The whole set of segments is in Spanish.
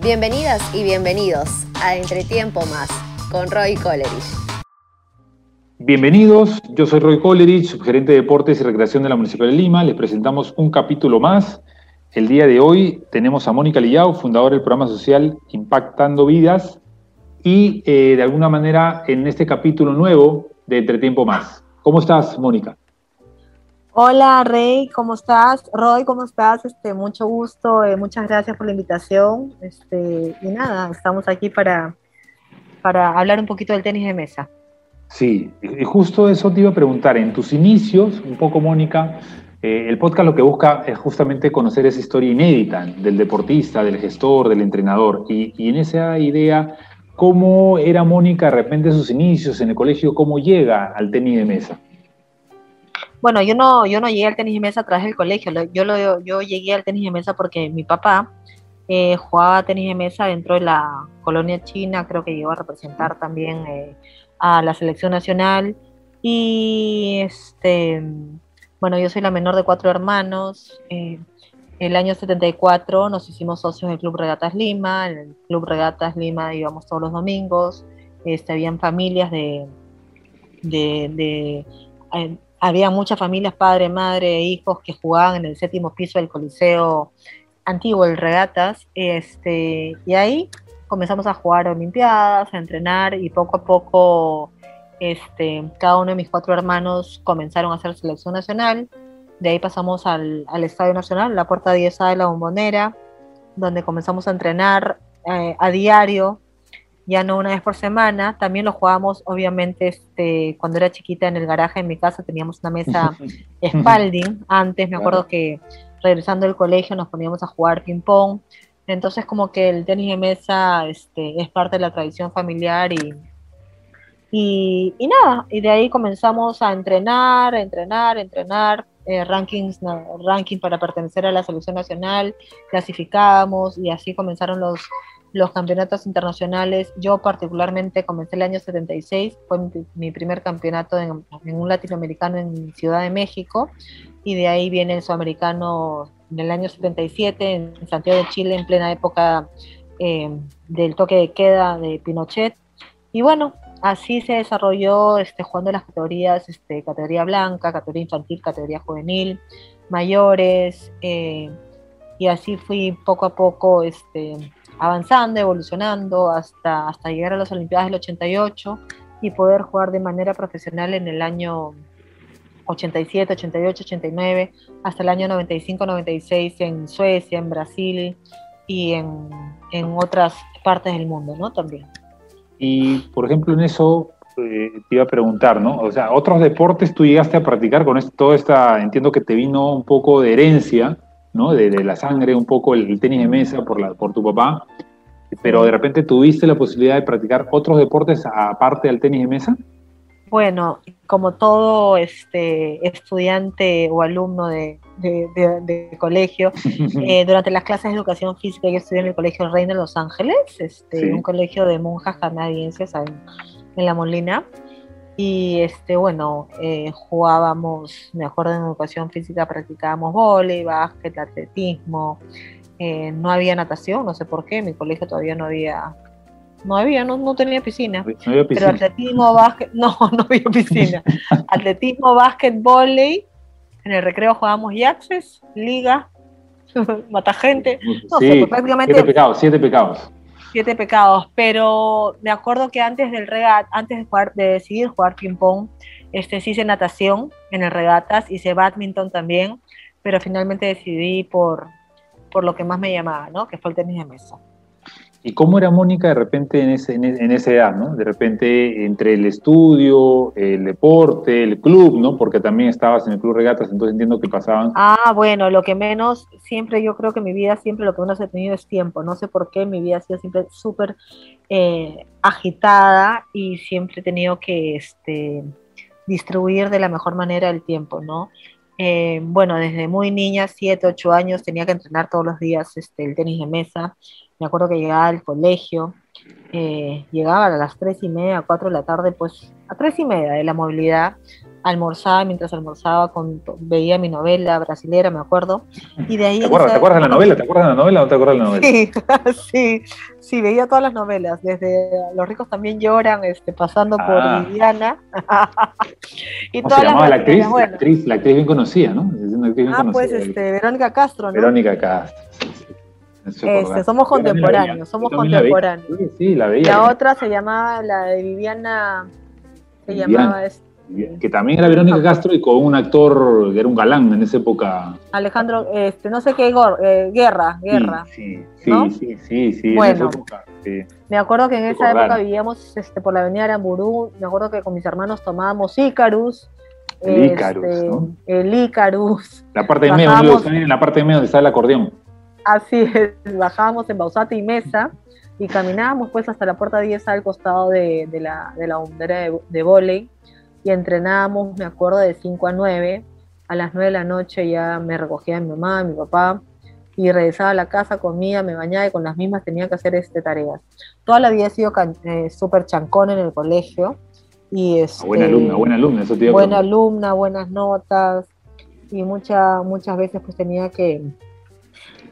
Bienvenidas y bienvenidos a Entretiempo Más con Roy Coleridge. Bienvenidos, yo soy Roy Coleridge, subgerente de Deportes y Recreación de la Municipalidad de Lima. Les presentamos un capítulo más. El día de hoy tenemos a Mónica Lillao, fundadora del programa social Impactando Vidas, y eh, de alguna manera en este capítulo nuevo de Entretiempo Más. ¿Cómo estás, Mónica? Hola Rey, ¿cómo estás? Roy, ¿cómo estás? Este, mucho gusto, eh, muchas gracias por la invitación. Este, y nada, estamos aquí para, para hablar un poquito del tenis de mesa. Sí, y justo eso te iba a preguntar. En tus inicios, un poco Mónica, eh, el podcast lo que busca es justamente conocer esa historia inédita del deportista, del gestor, del entrenador. Y, y en esa idea, ¿cómo era Mónica de repente sus inicios en el colegio? ¿Cómo llega al tenis de mesa? Bueno, yo no, yo no llegué al tenis de mesa a través del colegio, yo, lo, yo llegué al tenis de mesa porque mi papá eh, jugaba tenis de mesa dentro de la colonia china, creo que llegó a representar también eh, a la selección nacional. Y este, bueno, yo soy la menor de cuatro hermanos. Eh, el año 74 nos hicimos socios del Club Regatas Lima. En el Club Regatas Lima íbamos todos los domingos. Este, habían familias de, de, de había muchas familias, padre, madre, e hijos que jugaban en el séptimo piso del Coliseo antiguo, el Regatas, este, y ahí comenzamos a jugar Olimpiadas, a entrenar y poco a poco este, cada uno de mis cuatro hermanos comenzaron a hacer selección nacional. De ahí pasamos al, Estadio Nacional, la puerta 10 de la bombonera, donde comenzamos a entrenar eh, a diario ya no una vez por semana. También lo jugábamos, obviamente, este, cuando era chiquita en el garaje en mi casa teníamos una mesa Spalding. Antes me acuerdo que regresando del colegio nos poníamos a jugar ping pong. Entonces como que el tenis de mesa este, es parte de la tradición familiar y, y, nada, y de ahí comenzamos a entrenar, a entrenar, a entrenar. Eh, rankings, ranking para pertenecer a la selección nacional, clasificábamos y así comenzaron los, los campeonatos internacionales. Yo particularmente comencé el año 76, fue mi, primer campeonato en, un latinoamericano en Ciudad de México y de ahí viene el sudamericano en el año 77 en Santiago de Chile en plena época eh, del toque de queda de Pinochet. Y bueno, así se desarrolló este, jugando las categorías, este, categoría blanca, categoría infantil, categoría juvenil, mayores, eh, y así fui poco a poco este, avanzando, evolucionando hasta, hasta llegar a las Olimpiadas del 88 y poder jugar de manera profesional en el año 87, 88, 89, hasta el año 95, 96 en Suecia, en Brasil y en, en otras partes del mundo, ¿no? También. Y, por ejemplo, en eso eh, te iba a preguntar, ¿no? O sea, otros deportes tú llegaste a practicar con esto, toda esta, entiendo que te vino un poco de herencia, ¿no? De, la sangre, un poco el, tenis de mesa por, la, por tu papá, pero de repente tuviste la posibilidad de practicar otros deportes aparte del tenis de mesa. Bueno, como todo este estudiante o alumno de, colegio, eh, durante las clases de educación física yo estudié en el Colegio Reina de Los Ángeles, este, un colegio de monjas canadienses en, en La Molina. Y este, bueno, eh, jugábamos, me acuerdo en educación física practicábamos vóley, básquet, atletismo, eh, no había natación, no sé por qué, en mi colegio todavía no había, no había, no, tenía piscina. Pero atletismo, básquet, no, no había piscina. atletismo, básquet, vóley, en el recreo jugábamos yaxes, liga, mata gente. No sé, pues prácticamente. Siete pecados, siete pecados siete pecados, pero me acuerdo que antes del regat, antes de, jugar, de decidir jugar ping pong, este, sí hice natación en el regatas, hice badminton también, pero finalmente decidí por, por lo que más me llamaba, ¿no? que fue el tenis de mesa. ¿Y cómo era Mónica de repente en, ese, en, esa edad, ¿no? De repente entre el estudio, el deporte, el club, ¿no? Porque también estabas en el club regatas, entonces entiendo que pasaban. Ah, bueno, lo que menos, siempre yo creo que mi vida, siempre lo que menos he tenido es tiempo. No sé por qué, mi vida ha sido siempre súper eh, agitada y siempre he tenido que este, distribuir de la mejor manera el tiempo, ¿no? Eh, bueno, desde muy niña, 7, 8 años, tenía que entrenar todos los días este, el tenis de mesa. Me acuerdo que llegaba al colegio, eh, llegaba a las 3 y media, 4 de la tarde, pues a 3 y media de la movilidad, almorzaba, mientras almorzaba, con, veía mi novela brasilera, me acuerdo. Y de ahí ¿Te acuerdas, ¿te acuerdas de la novela? ¿Te acuerdas de la novela o no te acuerdas de la novela? Sí, sí, sí, veía todas las novelas, desde Los ricos también lloran, este, pasando por Ah. Viviana. y ¿Cómo se llamaba la actriz? La actriz, la actriz bien conocida, ¿no? Es una actriz bien Ah, pues este, Verónica Castro, ¿no? Verónica Castro. Este, somos contemporáneos, somos también la contemporáneos. Sí, sí, la veía. La otra se llamaba, la de Viviana, se Viviana. llamaba este, Que también era Verónica Castro y con un actor que era un galán en esa época. Alejandro, este, no sé qué, eh, Guerra, Guerra. Sí, sí, ¿no? sí, sí, sí, en Bueno. esa época, sí. Me acuerdo que en esa Recordar. época vivíamos este, por la avenida Aramburú, me acuerdo que con mis hermanos tomábamos Ícarus. El Ícarus, este, ¿no? El Ícarus. La parte de medio, en la parte de medio donde está el acordeón. Así es, bajábamos en Bausate y Mesa y caminábamos pues hasta la puerta 10 al costado de, de la, de la de, de vóley y entrenábamos, me acuerdo, de 5 a 9. A las 9 de la noche ya me recogía mi mamá, mi papá y regresaba a la casa, comía, me bañaba y con las mismas tenía que hacer este, tareas. Toda la vida he sido eh, súper chancón en el colegio y este, Buena alumna, buena alumna, eso te buena alumna, buenas notas y mucha, muchas veces pues tenía que,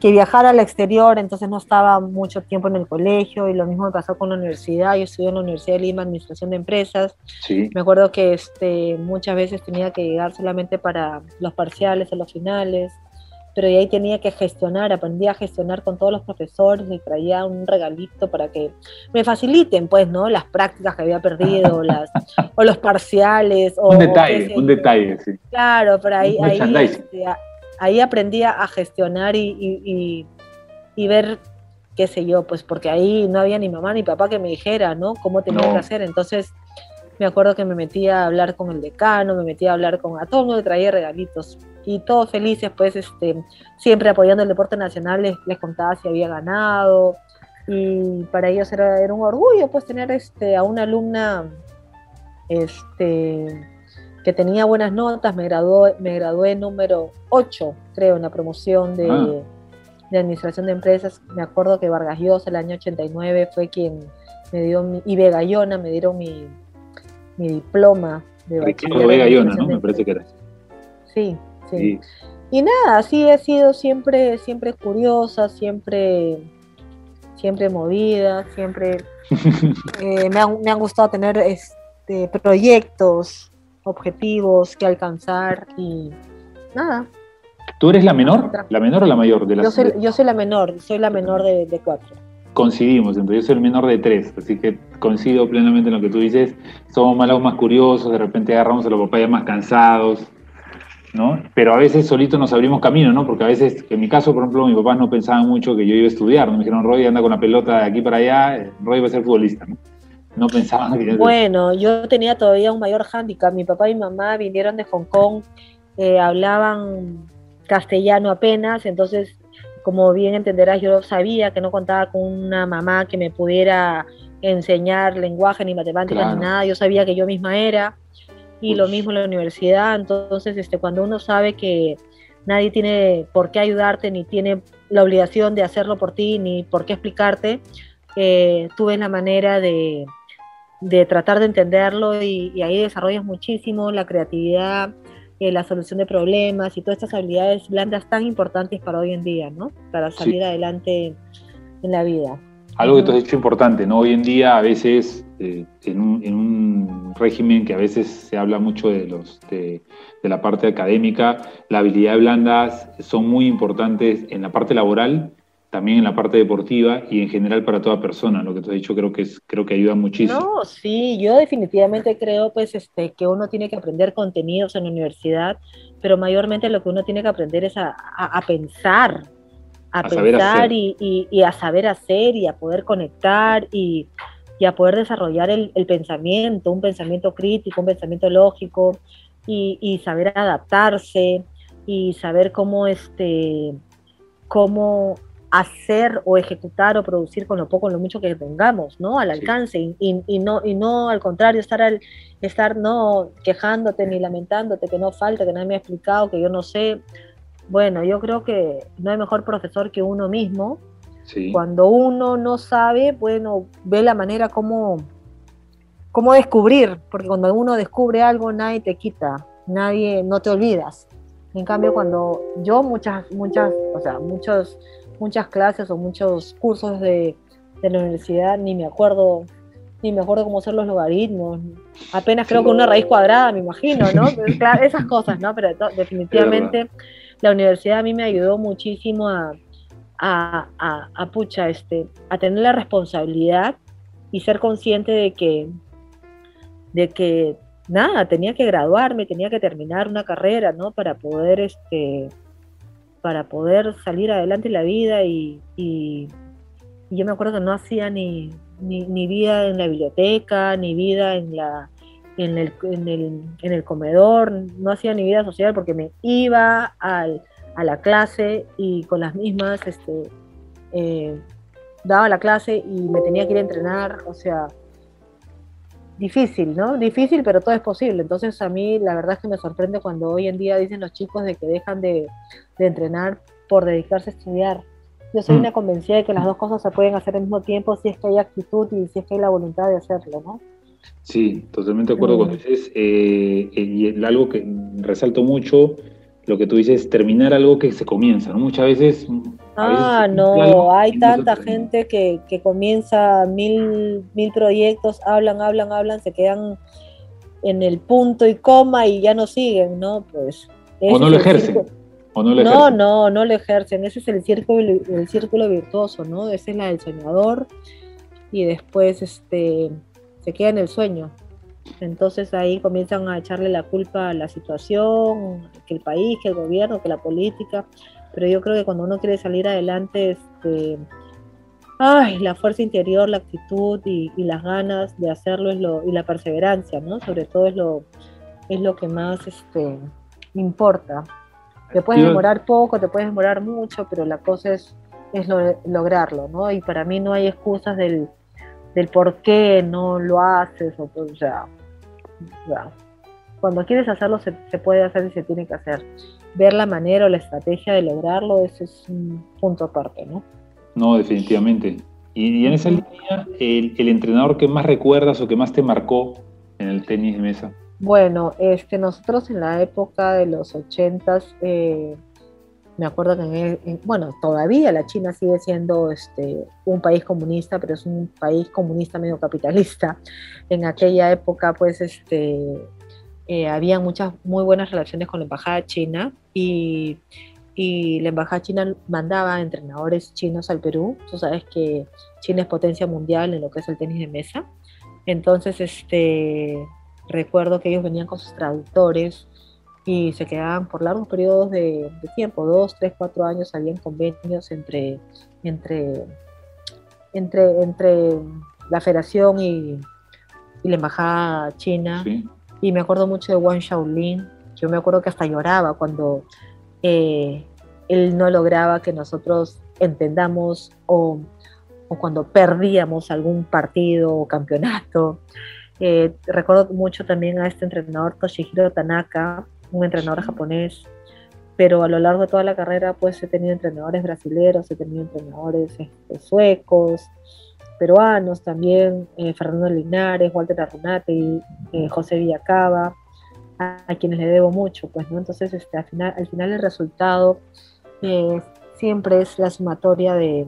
que viajar al exterior, entonces no estaba mucho tiempo en el colegio y lo mismo me pasó con la universidad, yo estudié en la Universidad de Lima Administración de Empresas, Sí, me acuerdo que este, muchas veces tenía que llegar solamente para los parciales o los finales, pero de ahí tenía que gestionar, aprendí a gestionar con todos los profesores, les traía un regalito para que me faciliten, pues, ¿no? Las prácticas que había perdido, las, o los parciales. O, un o detalle, sé un detalle, sí. Claro, pero ahí, ahí, este, a- ahí aprendí a gestionar y, y- y- y ver, qué sé yo, pues porque ahí no había ni mamá ni papá que me dijera, ¿no? Cómo tenía No. que hacer. Entonces, me acuerdo que me metía a hablar con el decano, me metía a hablar con a todo el mundo le traía regalitos. Y todos felices, pues, este, siempre apoyando el deporte nacional, les, les contaba si había ganado. Y para ellos era, era un orgullo, pues, tener este, a una alumna este, que tenía buenas notas, me graduó, me gradué número 8, creo, en la promoción de, Ah. de Administración de Empresas. Me acuerdo que Vargas Llosa, el año 89, fue quien me dio, mi, y Vega Llona me dieron mi, mi diploma de Ricardo bachiller en Vega Llona, Administración ¿no? Me parece que era. Sí, sí. Sí. Y nada, así he sido siempre, siempre curiosa, siempre, siempre movida, siempre eh, me, han, me han gustado tener este, proyectos, objetivos que alcanzar y nada. ¿Tú eres la menor? ¿La menor o la mayor de las Yo soy, yo soy la menor, soy la menor de, de cuatro. coincidimos, entonces yo soy el menor de tres, así que coincido plenamente en lo que tú dices, somos más, más curiosos, de repente agarramos a los papás ya más cansados, ¿no? Pero a veces solitos nos abrimos camino, ¿no? Porque a veces, en mi caso, por ejemplo, mis papás no pensaban mucho que yo iba a estudiar, ¿no? Me dijeron, Roy anda con la pelota de aquí para allá, Roy va a ser futbolista, ¿no? No pensaban que... Bueno, yo tenía todavía un mayor hándicap. Mi papá y mamá vinieron de Hong Kong, eh, hablaban castellano apenas, entonces, como bien entenderás, yo sabía que no contaba con una mamá que me pudiera enseñar lenguaje ni matemáticas Claro. ni nada. Yo sabía que yo misma era y lo mismo en la universidad. Entonces, este, cuando uno sabe que nadie tiene por qué ayudarte ni tiene la obligación de hacerlo por ti ni por qué explicarte, eh, tú ves la manera de, de tratar de entenderlo y, y ahí desarrollas muchísimo la creatividad, eh, la solución de problemas y todas estas habilidades blandas tan importantes para hoy en día, ¿no? Para salir Sí. adelante en la vida. Algo que tú has dicho importante, ¿no? Hoy en día, a veces, eh, en, un, en un régimen que a veces se habla mucho de, los, de, de la parte académica, las habilidades blandas son muy importantes en la parte laboral, también en la parte deportiva y en general para toda persona. Lo que tú has dicho creo que, es, creo que ayuda muchísimo. No, sí, yo definitivamente creo pues este que uno tiene que aprender contenidos en la universidad, pero mayormente lo que uno tiene que aprender es a, a- a pensar, a, pensar y, y- y a saber hacer y a poder conectar y, y a poder desarrollar el, el pensamiento, un pensamiento crítico, un pensamiento lógico y, y saber adaptarse y saber cómo este cómo hacer o ejecutar o producir con lo poco o lo mucho que tengamos, ¿no? Al alcance y, y- y no y no al contrario estar al estar no quejándote ni lamentándote que no falta, que nadie me ha explicado, que yo no sé. Bueno, yo creo que no hay mejor profesor que uno mismo. Sí. Cuando uno no sabe, bueno, ve la manera como cómo descubrir, porque cuando uno descubre algo nadie te quita, nadie, no te olvidas. En cambio, cuando yo muchas, muchas, o sea, muchos, muchas clases o muchos cursos de, de la universidad ni me acuerdo ni me acuerdo cómo hacer los logaritmos. Apenas creo que una raíz cuadrada, me imagino, ¿no? Claro, esas cosas, ¿no? Pero definitivamente la universidad a mí me ayudó muchísimo a, a, a, pucha, este, a tener la responsabilidad y ser consciente de que, de que nada, tenía que graduarme, tenía que terminar una carrera, ¿no? Para poder, este, para poder salir adelante la vida y, yo me acuerdo que no hacía ni, ni, vida en la biblioteca, ni vida en la en el, en, el, en el comedor, no hacía ni vida social porque me iba al, a la clase y con las mismas este, eh, daba la clase y me tenía que ir a entrenar, o sea, difícil, ¿no? Difícil, pero todo es posible. Entonces a mí la verdad es que me sorprende cuando hoy en día dicen los chicos de que dejan de, entrenar por dedicarse a estudiar. Yo soy mm. una convencida de que las dos cosas se pueden hacer al mismo tiempo si es que hay actitud y si es que hay la voluntad de hacerlo, ¿no? Sí, totalmente de acuerdo con eso. Eh, eh, y algo que resalto mucho, lo que tú dices, terminar algo que se comienza, ¿no? Muchas veces Ah, no, hay tanta gente que, que, comienza mil, mil proyectos, hablan, hablan, hablan, se quedan en el punto y coma y ya no siguen, ¿no? Pues. O no lo ejercen. O no, lo no, no, no lo ejercen. Ese es el círculo, el círculo virtuoso, ¿no? Esa es la del soñador y después este, se queda en el sueño. Entonces ahí comienzan a echarle la culpa a la situación, que el país, que el gobierno, que la política pero yo creo que cuando uno quiere salir adelante, este, ay, la fuerza interior, la actitud y, las ganas de hacerlo es lo, y la perseverancia, ¿no? Sobre todo es lo, es lo que más este, importa. Te puedes demorar poco, te puedes demorar mucho, pero la cosa es, es lograrlo, ¿no? Y para mí no hay excusas del, del por qué no lo haces, o, o sea, cuando quieres hacerlo se, se, puede hacer y se tiene que hacer ver la manera o la estrategia de lograrlo, ese es un punto aparte, ¿no? No, definitivamente. Y, en esa línea, el, entrenador que más recuerdas o que más te marcó en el tenis de mesa. Bueno, este, nosotros en la época de los ochentas, eh, me acuerdo que, bueno, todavía la China sigue siendo este, un país comunista, pero es un país comunista medio capitalista. En aquella época, pues, este, eh, había muchas muy buenas relaciones con la embajada china y, y, la embajada china mandaba entrenadores chinos al Perú. Tú sabes que China es potencia mundial en lo que es el tenis de mesa. Entonces, este, recuerdo que ellos venían con sus traductores y se quedaban por largos periodos de, tiempo, dos, tres, cuatro años, habían convenios entre, entre, entre, entre la federación y, y la embajada china. Sí y me acuerdo mucho de Wang Shaolin. Yo me acuerdo que hasta lloraba cuando eh, él no lograba que nosotros entendamos o, o cuando perdíamos algún partido o campeonato. Eh, recuerdo mucho también a este entrenador Toshihiro Tanaka, un entrenador japonés, pero a lo largo de toda la carrera pues he tenido entrenadores brasileños, he tenido entrenadores este, suecos, peruanos también, eh, Fernando Linares, Walter Arrunate, eh, José Villacaba, a, quienes le debo mucho, pues, ¿no? Entonces, este, al, final, al final el resultado eh, siempre es la sumatoria de,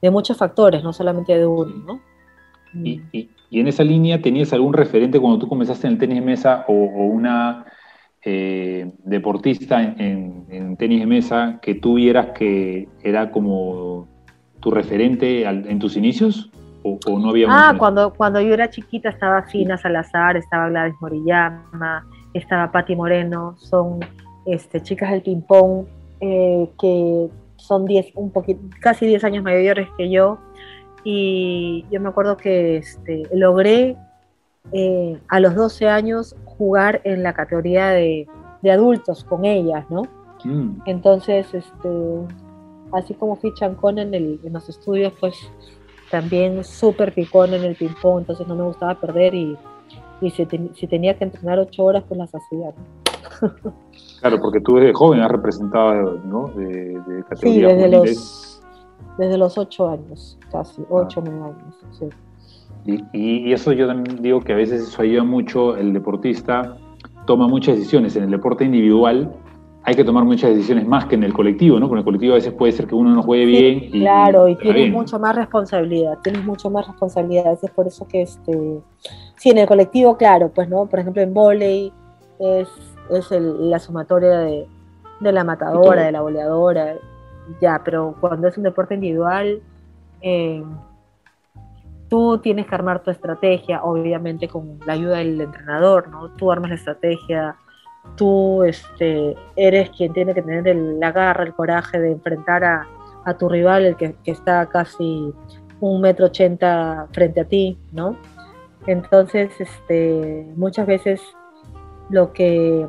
de, muchos factores, no solamente de uno, ¿no? Y, en esa línea tenías algún referente cuando tú comenzaste en el tenis de mesa o, una deportista en, en, tenis de mesa que tú vieras que era como tu referente en tus inicios? ¿O, no había Ah, cuando, cuando yo era chiquita estaba Fina Salazar, estaba Gladys Morillama, estaba Patti Moreno, son este, chicas del ping-pong eh, que son diez, un poquito, casi 10 años mayores que yo. Y yo me acuerdo que este, logré eh, a los 12 años jugar en la categoría de, de adultos con ellas, ¿no? Mm. Entonces, este, así como fui chancón en, el, en los estudios, pues también súper picón en el ping-pong, entonces no me gustaba perder y, y si, si, tenía que entrenar ocho horas, pues las hacía. Claro, porque tú desde joven has representado, ¿no? De, de categoría sí, desde los, desde los ocho años, casi, ocho o nueve años. Sí. Y, y, eso yo también digo que a veces eso ayuda mucho, el deportista toma muchas decisiones. En el deporte individual hay que tomar muchas decisiones más que en el colectivo, ¿no? Con el colectivo a veces puede ser que uno no juegue bien. Y, claro, y tienes mucho más responsabilidad, tienes mucho más responsabilidad. Es por eso que, este, sí, en el colectivo, claro, pues, ¿no? Por ejemplo, en volei es, es la sumatoria de, de la matadora, de la boleadora, ya, pero cuando es un deporte individual, eh, tú tienes que armar tu estrategia, obviamente con la ayuda del entrenador, ¿no? Tú armas la estrategia, tú este, eres quien tiene que tener la garra, el coraje de enfrentar a, tu rival, el que, está casi un metro ochenta frente a ti, ¿no? Entonces, este, muchas veces lo que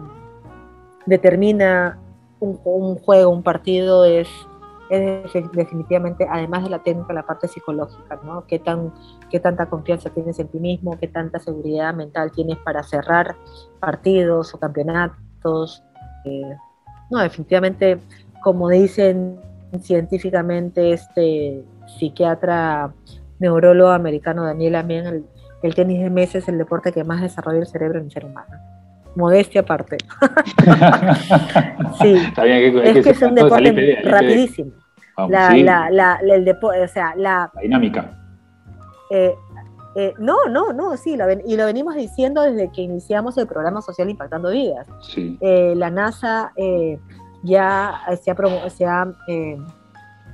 determina un juego, un partido, es es definitivamente, además de la técnica, la parte psicológica, ¿no? ¿Qué, tan, qué tanta confianza tienes en ti mismo, qué tanta seguridad mental tienes para cerrar partidos o campeonatos. Eh, no, definitivamente, como dicen científicamente este psiquiatra neurólogo americano Daniel Amien, el, el tenis de mesa es el deporte que más desarrolla el cerebro en el ser humano modestia aparte. sí, es que, es un deporte rapidísimo. La, la, la, el o sea, la, dinámica. Eh, eh, no, no, no, sí, y lo venimos diciendo desde que iniciamos el programa social Impactando Vidas. Sí. Eh, la NASA ya se ha, se ha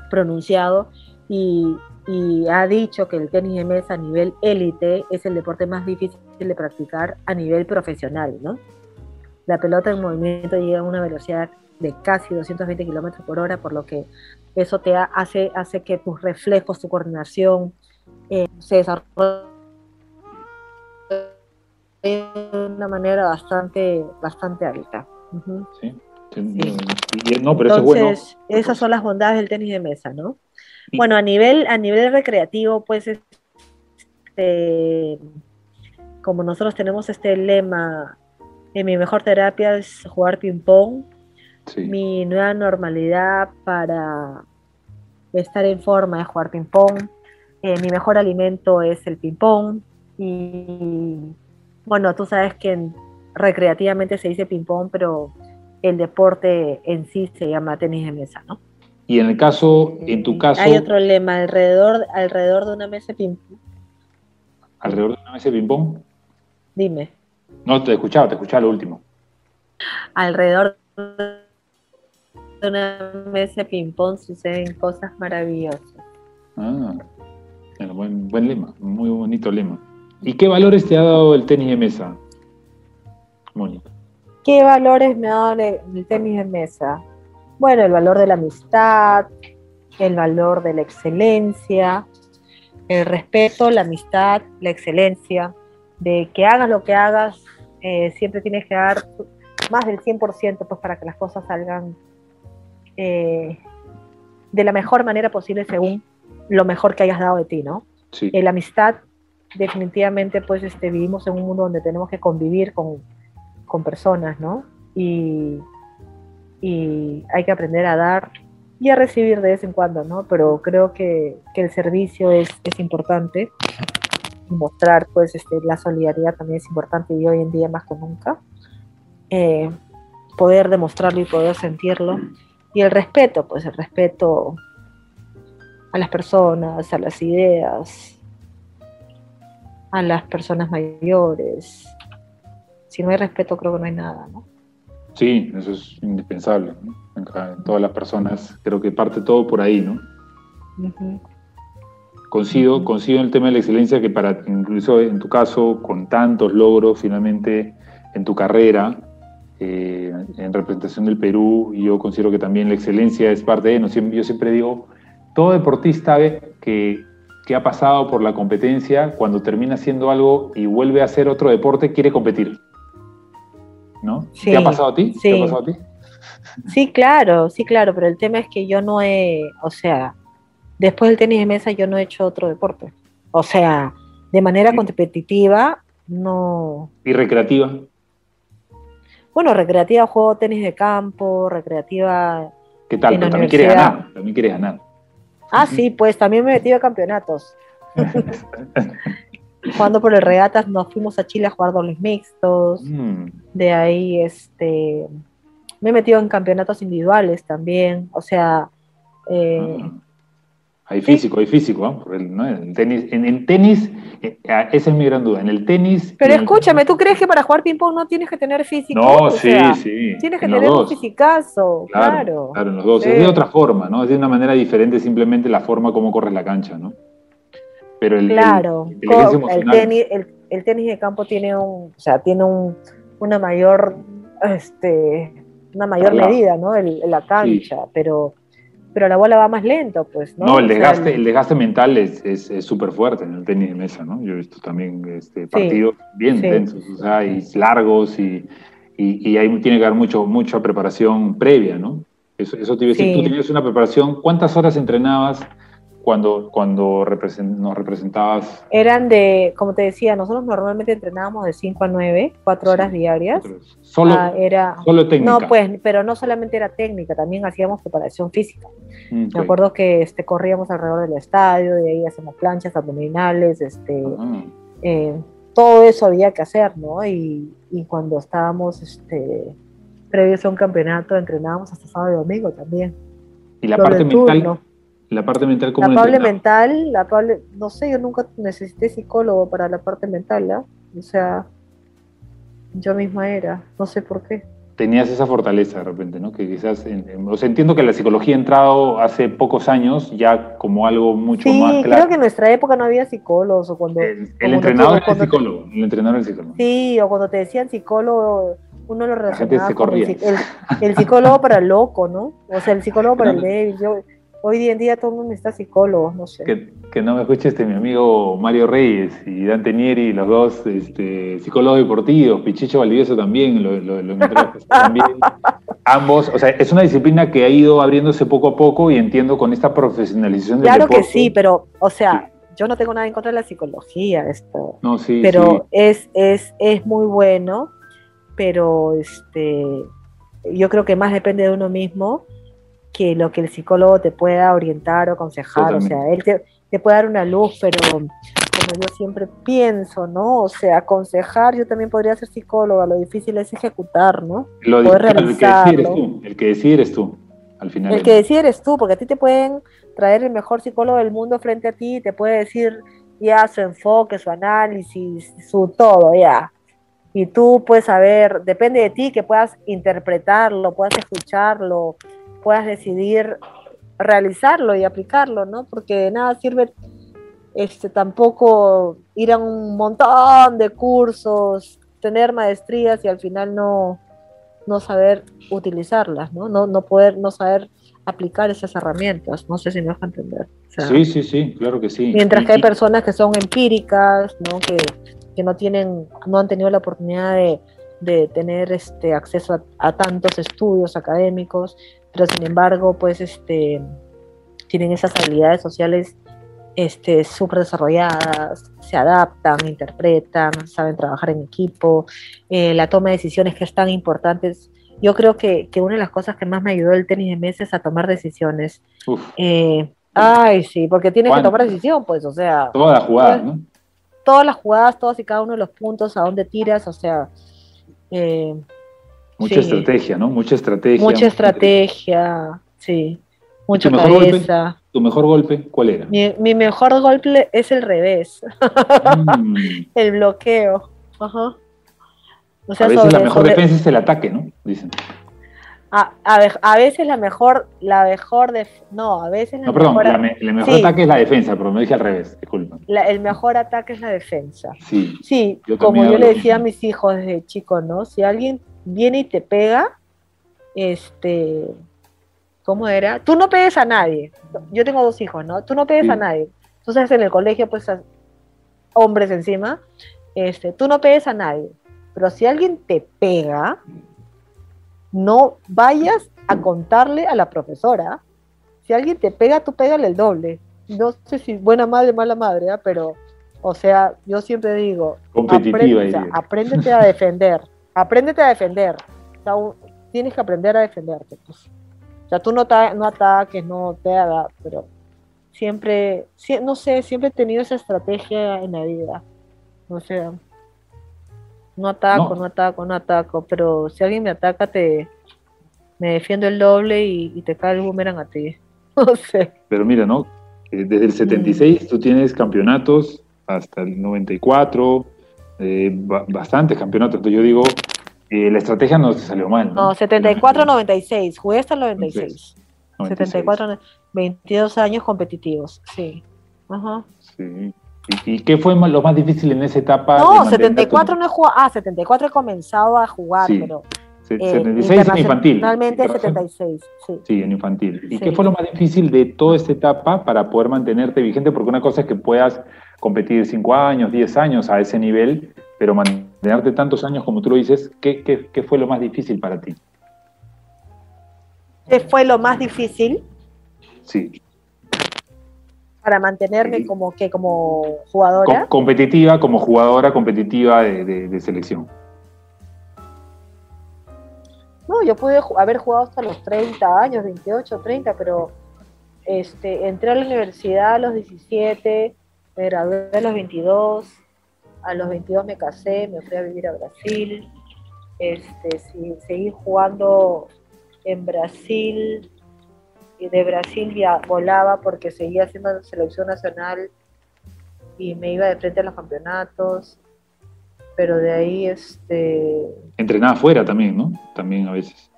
pronunciado y, y ha dicho que el tenis de mesa a nivel élite es el deporte más difícil de practicar a nivel profesional, ¿no? La pelota en movimiento llega a una velocidad de casi 220 kilómetros por hora, por lo que eso te hace, hace que tus reflejos, tu coordinación eh, se desarrollen de una manera bastante, bastante alta. Sí. No, pero Entonces, esas son las bondades del tenis de mesa, ¿no? Bueno, a nivel, a nivel recreativo, pues, este, como nosotros tenemos este lema, en mi mejor terapia es jugar ping-pong, mi nueva normalidad para estar en forma es jugar ping-pong, eh, mi mejor alimento es el ping-pong, y bueno, tú sabes que recreativamente se dice ping-pong, pero el deporte en sí se llama tenis de mesa, ¿no? Y en el caso, en tu caso... Hay otro lema, alrededor, alrededor de una mesa de ping-pong. ¿Alrededor de una mesa de ping-pong? Dime. No, te escuchaba, te escuchaba lo último. Alrededor de una mesa de ping-pong suceden cosas maravillosas. Ah, bueno, buen, buen lema, muy bonito lema. ¿Y qué valores te ha dado el tenis de mesa, Mónica? ¿Qué valores me ha dado el tenis de mesa? Bueno, el valor de la amistad, el valor de la excelencia, el respeto, la amistad, la excelencia, de que hagas lo que hagas, eh, siempre tienes que dar más del 100% pues, para que las cosas salgan eh, de la mejor manera posible según lo mejor que hayas dado de ti, ¿no? Sí. la amistad, definitivamente, pues este, vivimos en un mundo donde tenemos que convivir con, con personas, ¿no? Y y hay que aprender a dar y a recibir de vez en cuando, ¿no? Pero creo que, el servicio es, es importante mostrar, pues, este, la solidaridad también es importante y hoy en día más que nunca. Eh, poder demostrarlo y poder sentirlo. Y el respeto, pues el respeto a las personas, a las ideas, a las personas mayores. Si no hay respeto, creo que no hay nada, ¿no? Sí, eso es indispensable. En, todas las personas, creo que parte todo por ahí, ¿no? Coincido, en el tema de la excelencia que para, incluso en tu caso, con tantos logros finalmente en tu carrera, eh, en representación del Perú, yo considero que también la excelencia es parte de, ¿no? yo siempre digo, todo deportista que, que ha pasado por la competencia, cuando termina haciendo algo y vuelve a hacer otro deporte, quiere competir. ¿no? Sí, ¿Te ha pasado a ti? Sí. ¿Te ha pasado a ti? Sí, claro, sí, claro, pero el tema es que yo no he, o sea, después del tenis de mesa yo no he hecho otro deporte. O sea, de manera competitiva, no. ¿Y recreativa? Bueno, recreativa juego tenis de campo, recreativa. ¿Qué tal? Pero también quieres ganar, también quieres ganar. Ah, sí, pues también me he metido a campeonatos. jugando por el regatas nos fuimos a Chile a jugar dobles mixtos. Mm. De ahí, este, me he metido en campeonatos individuales también. O sea, eh, ah. Hay físico, hay físico, ¿no? En, tenis, en el tenis, eh, ah, esa es mi gran duda. En el tenis. Pero escúchame, ¿tú crees que para jugar ping-pong no tienes que tener físico? No, sí, sí. Tienes que tener un fisicazo, claro. Claro, en los dos. Es de otra forma, ¿no? Es de una manera diferente, simplemente la forma como corres la cancha, ¿no? Pero el, claro. el, tenis, el, tenis de campo tiene un, o sea, tiene un, una mayor, este, una mayor medida, ¿no? En la cancha, pero pero la bola va más lento, pues, ¿no? No, el desgaste, el... desgaste mental es súper fuerte en el tenis de mesa, ¿no? Yo he visto también este, partidos bien intensos, o sea, y largos y, y, ahí tiene que haber mucho, mucha preparación previa, ¿no? Eso, eso te iba a decir, tú tenías una preparación, ¿cuántas horas entrenabas cuando, cuando nos representabas? Eran de, como te decía, nosotros normalmente entrenábamos de 5 a 9, 4 horas diarias. Solo, ah, era, solo técnica. No, pues, pero no solamente era técnica, también hacíamos preparación física. Mm, Me acuerdo que este, corríamos alrededor del estadio, de ahí hacemos planchas abdominales, este, eh, todo eso había que hacer, ¿no? Y, y cuando estábamos este, previos a un campeonato, entrenábamos hasta sábado y domingo también. Y la parte mental, la parte mental, ¿cómo La parte mental, la no sé, yo nunca necesité psicólogo para la parte mental, ¿ah? O sea, yo misma era, no sé por qué. Tenías esa fortaleza de repente, ¿no? Que quizás, o sea, entiendo que la psicología ha entrado hace pocos años ya como algo mucho más claro. creo que en nuestra época no había psicólogos o cuando... El, entrenador era el psicólogo, el entrenador era el psicólogo. Sí, o cuando te decían psicólogo, uno lo relacionaba con el, el, psicólogo para el loco, ¿no? O sea, el psicólogo para el débil. Yo, Hoy en día todo el mundo está psicólogo, no sé. Que, no me escuche este mi amigo Mario Reyes y Dante Nieri, los dos este, psicólogos deportivos, Pichicho Valdivieso también, lo, lo, también. Ambos, o sea, es una disciplina que ha ido abriéndose poco a poco y entiendo con esta profesionalización del Claro que sí, pero, o sea, yo no tengo nada en contra de la psicología, esto. No, sí. Pero Es, es, es muy bueno, pero este, yo creo que más depende de uno mismo que lo que el psicólogo te pueda orientar o aconsejar, o sea, él te, puede dar una luz, pero como yo siempre pienso, ¿no? O sea, aconsejar, yo también podría ser psicóloga, lo difícil es ejecutar, ¿no? Lo Poder realizarlo. El que decide eres tú, al final. El que decide eres tú, porque a ti te pueden traer el mejor psicólogo del mundo frente a ti, te puede decir ya su enfoque, su análisis, su todo, ya. Y tú puedes saber, depende de ti que puedas interpretarlo, puedas escucharlo, puedas decidir realizarlo y aplicarlo, ¿no? Porque de nada sirve este, tampoco ir a un montón de cursos, tener maestrías y al final no, no saber utilizarlas, ¿no? ¿no? No poder, no saber aplicar esas herramientas. No sé si me vas a entender. sí, sí, sí, claro que sí. Mientras que hay personas que son empíricas, ¿no? Que, que no tienen, no han tenido la oportunidad de, de tener este acceso a, tantos estudios académicos, pero sin embargo, pues este, tienen esas habilidades sociales este, súper desarrolladas, se adaptan, interpretan, saben trabajar en equipo, eh, la toma de decisiones que es tan importante. Yo creo que, una de las cosas que más me ayudó el tenis de mesa es a tomar decisiones. Eh, ay, sí, porque tienes que tomar decisión, pues, o sea. Todas las jugadas, ¿no? Todas las jugadas, todos y cada uno de los puntos, a dónde tiras, o sea. Eh, Mucha estrategia, ¿no? Mucha estrategia. Mucha estrategia, sí. Mucha cabeza. ¿Tu mejor golpe cuál era? Mi, mejor golpe es el revés. Mm. el bloqueo. Ajá. a veces la mejor defensa es el ataque, ¿no? Dicen. A, a, veces la mejor, la mejor de, no, a veces la no, perdón, mejor, el mejor ataque es la defensa, pero me dije al revés, disculpa. el mejor ataque es la defensa. Sí. Sí, como yo le decía a mis hijos desde chico, ¿no? Si alguien viene y te pega, este, ¿cómo era? Tú no pegues a nadie. Yo tengo dos hijos, ¿no? Tú no pegues a nadie. Entonces en el colegio, pues, hombres encima, este, tú no pegues a nadie. Pero si alguien te pega, no vayas a contarle a la profesora. Si alguien te pega, tú pégale el doble. No sé si buena madre, mala madre, ¿ah? pero, o sea, yo siempre digo, apréndete a defender apréndete a defender. tienes que aprender a defenderte. Pues. O sea, tú no, no ataques, no te hagas, pero siempre, no sé, siempre he tenido esa estrategia en la vida. O sea, no ataco, no. ataco, no ataco, pero si alguien me ataca, te me defiendo el doble y, te cae el boomerang a ti. No sé. Pero mira, ¿no? Desde el 76 mm. tú tienes campeonatos hasta el 94, eh, bastantes campeonatos. Entonces yo digo, eh, la estrategia no se salió mal. No, 74-96, jugué hasta el 96. 74, 22 años competitivos, sí. Ajá. Sí. ¿Y, qué fue lo más difícil en esa etapa? No, 74 no he jugado, ah, 74 he comenzado a jugar, pero... 76 eh, en infantil. Finalmente 76, sí. Sí, en infantil. ¿Y qué fue lo más difícil de toda esta etapa para poder mantenerte vigente? Porque una cosa es que puedas competir 5 años, 10 años a ese nivel, pero mantenerte tantos años como tú lo dices, ¿qué, qué, qué fue lo más difícil para ti? ¿Qué fue lo más difícil? Sí. Para mantenerme como que como jugadora. competitiva, como jugadora competitiva de, selección. No, yo pude haber jugado hasta los 30 años, 28, 30, pero este, entré a la universidad a los 17, me gradué a los 22, a los 22 me casé, me fui a vivir a Brasil, este, seguí jugando en Brasil, y de Brasil volaba porque seguía haciendo selección nacional y me iba de frente a los campeonatos, pero de ahí este... Entrenaba afuera también, ¿no? También a veces.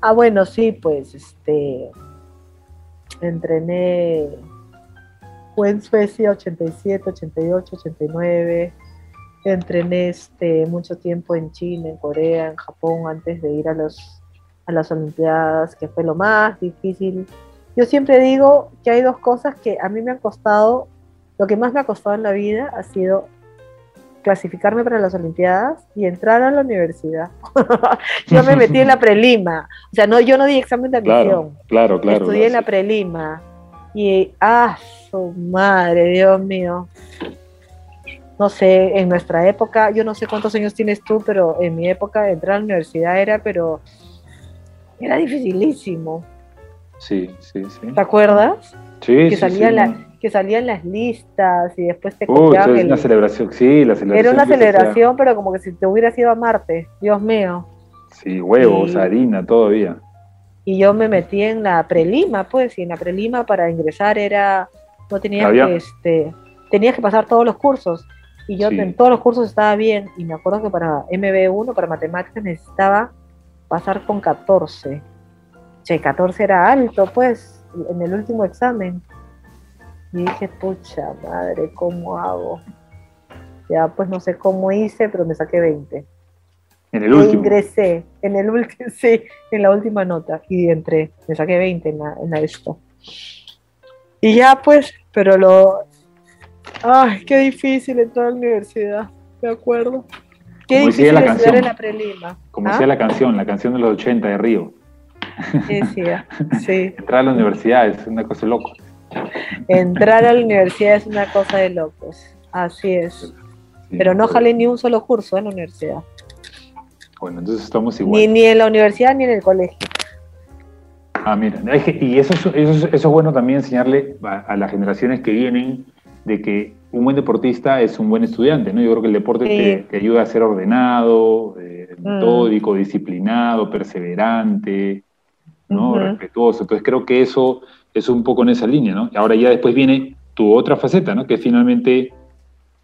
Ah, bueno, sí, pues este entrené fue en Suecia 87, 88, 89. Entrené este, mucho tiempo en China, en Corea, en Japón antes de ir a los a las Olimpiadas, que fue lo más difícil. Yo siempre digo que hay dos cosas que a mí me han costado, lo que más me ha costado en la vida ha sido clasificarme para las Olimpiadas y entrar a la universidad. yo me metí en la prelima, o sea, no, yo no di examen de admisión. Claro, claro. Estudié en la prelima y, ah, su madre, Dios mío. No sé, en nuestra época, yo no sé cuántos años tienes tú, pero en mi época entrar a la universidad era, pero era dificilísimo. Sí, sí, sí. ¿Te acuerdas? Sí, que sí, salía Que salían las listas y después te Uy, es una celebración, sí, la celebración. Era una celebración, pero como que si te hubieras ido a Marte, Dios mío. Sí, huevos, harina, todavía. Y yo me metí en la prelima, pues, y en la prelima para ingresar era, no tenía que, este, tenías que pasar todos los cursos. Y yo en todos los cursos estaba bien, y me acuerdo que para MB1, para matemáticas, necesitaba pasar con 14. Che, 14 era alto, pues, en el último examen. Y dije, pucha madre, ¿cómo hago? Ya, pues no sé cómo hice, pero me saqué 20. En el último. ingresé, en el último, sí, en la última nota. Y entré, me saqué 20 en la, en esto. Y ya, pues, pero lo. Ay, qué difícil entrar a la universidad, me acuerdo. Qué como difícil la canción, en la prelima. Como decía ¿Ah? la canción, la canción de los 80 de Río. Sí, sí. Entrar a la universidad es una cosa de locos. Entrar a la universidad es una cosa de locos. Así es. Pero no jalé ni un solo curso en la universidad. Bueno, entonces estamos igual. Ni, ni en la universidad ni en el colegio. Ah, mira, y eso, eso, eso, es bueno también enseñarle a las generaciones que vienen de que un buen deportista es un buen estudiante, ¿no? Yo creo que el deporte te, ayuda a ser ordenado, eh, mm. metódico, disciplinado, perseverante, ¿no? Respetuoso. Entonces creo que eso es un poco en esa línea, ¿no? Ahora ya después viene tu otra faceta, ¿no? Que finalmente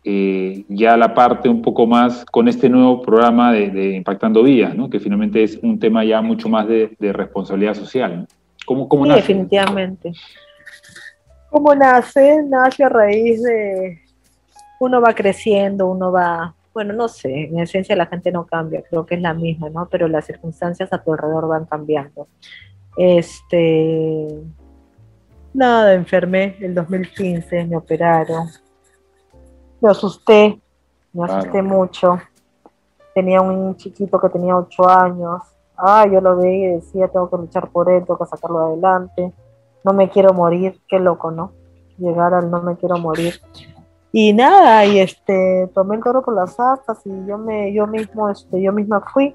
eh, ya la parte un poco más con este nuevo programa de, Impactando Vías, ¿no? Que finalmente es un tema ya mucho más de, responsabilidad social, ¿no? ¿Cómo, cómo Definitivamente. ¿Cómo nace? Nace a raíz de uno va creciendo, uno va, bueno, no sé, en esencia la gente no cambia, creo que es la misma, ¿no? Pero las circunstancias a tu alrededor van cambiando. Este, nada, enfermé el 2015, me operaron. Me asusté, me asusté mucho. Tenía un chiquito que tenía 8 años. Ah, yo lo veía y decía, tengo que luchar por él, tengo que sacarlo adelante no me quiero morir, qué loco, ¿no? Llegar al no me quiero morir. Y nada, y este, tomé el toro por las astas y yo me, yo mismo, este, yo misma fui,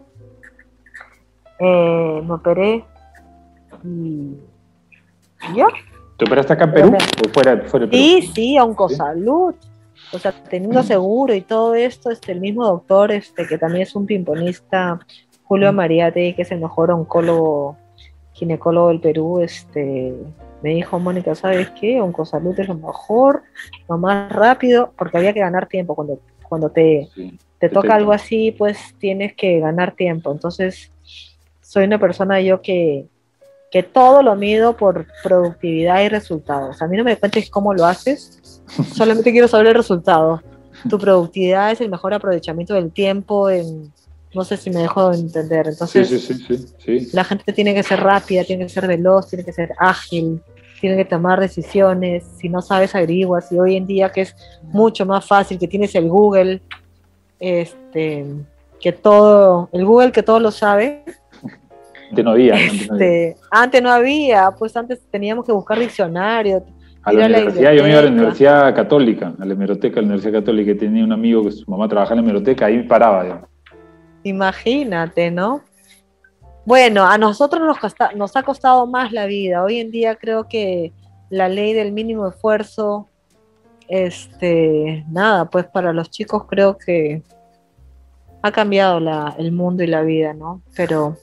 eh, me operé y, ya. ¿Te operaste acá en Perú o fuera, fuera Perú? Sí, sí, Oncosalud. O sea, teniendo seguro y todo esto, este, el mismo doctor, este, que también es un pimponista, Julio Mariate, que es el mejor oncólogo, ginecólogo del Perú, este, me dijo, Mónica, ¿sabes qué? Oncosalud es lo mejor, lo más rápido, porque había que ganar tiempo cuando, cuando te, te toca algo así, pues tienes que ganar tiempo. Entonces, soy una persona yo que, que todo lo mido por productividad y resultados. A mí no me cuentes cómo lo haces, solamente quiero saber el resultado. Tu productividad es el mejor aprovechamiento del tiempo en, no sé si me dejo entender. Entonces, sí, sí, sí, la gente tiene que ser rápida, tiene que ser veloz, tiene que ser ágil, tiene que tomar decisiones. Si no sabes, averiguas. Y hoy en día que es mucho más fácil, que tienes el Google, este, que todo, el Google que todo lo sabe, antes no había. Este, antes no había. pues antes teníamos que buscar diccionario. A la universidad, yo me iba a la Universidad Católica, a la hemeroteca de la Universidad Católica, y tenía un amigo que su mamá trabajaba en la hemeroteca, ahí paraba. Imagínate, ¿no? Bueno, a nosotros nos, nos ha costado más la vida. Hoy en día creo que la ley del mínimo esfuerzo, este, nada, pues para los chicos creo que ha cambiado la, el mundo y la vida, ¿no? Pero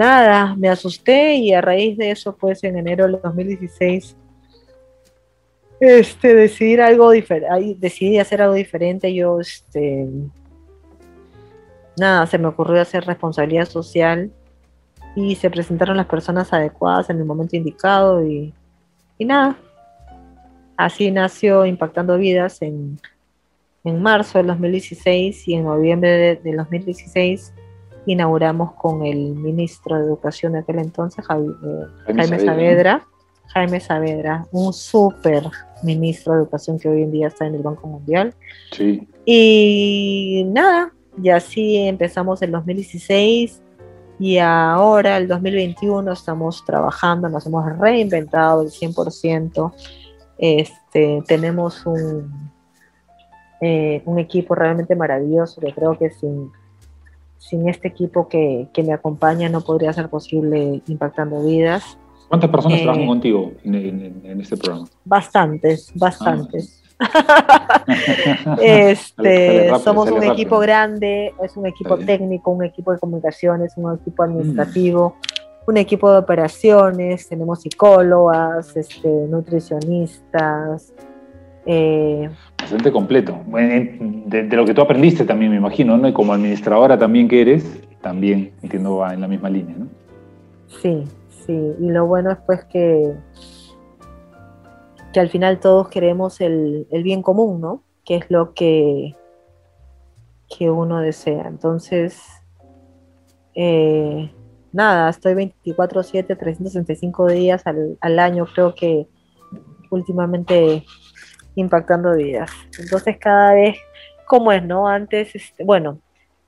nada, me asusté y a raíz de eso, pues en enero del 2016, este, decidí algo diferente, decidí hacer algo diferente. Yo, este, nada, se me ocurrió hacer responsabilidad social y se presentaron las personas adecuadas en el momento indicado y, y nada, así nació Impactando Vidas en, en marzo del 2016 y en noviembre del 2016 inauguramos con el ministro de Educación de aquel entonces, eh, Jaime, Saavedra. Jaime Saavedra, un súper ministro de Educación que hoy en día está en el Banco Mundial. Sí. Y nada, y así empezamos el 2016 y ahora, el 2021, estamos trabajando, nos hemos reinventado el 100%. Este, tenemos un, eh, un equipo realmente maravilloso que creo que sin sin este equipo que, me acompaña no podría ser posible impactando vidas. ¿Cuántas personas eh, trabajan contigo en, este programa? Bastantes, bastantes. Ah. este, somos un equipo grande, es un equipo técnico, un equipo de comunicaciones, un equipo administrativo, mm. un equipo de operaciones, tenemos psicólogas, este, nutricionistas, eh, Completo. De, lo que tú aprendiste también, me imagino, ¿no? Y como administradora también que eres, también entiendo va en la misma línea, ¿no? Sí, sí. Y lo bueno es pues que, que al final todos queremos el, bien común, ¿no? Que es lo que, que uno desea. Entonces, eh, nada, estoy 24/7, 365 días al, al año. Creo que últimamente impactando vidas. Entonces cada vez, como es, no? Antes, este, bueno,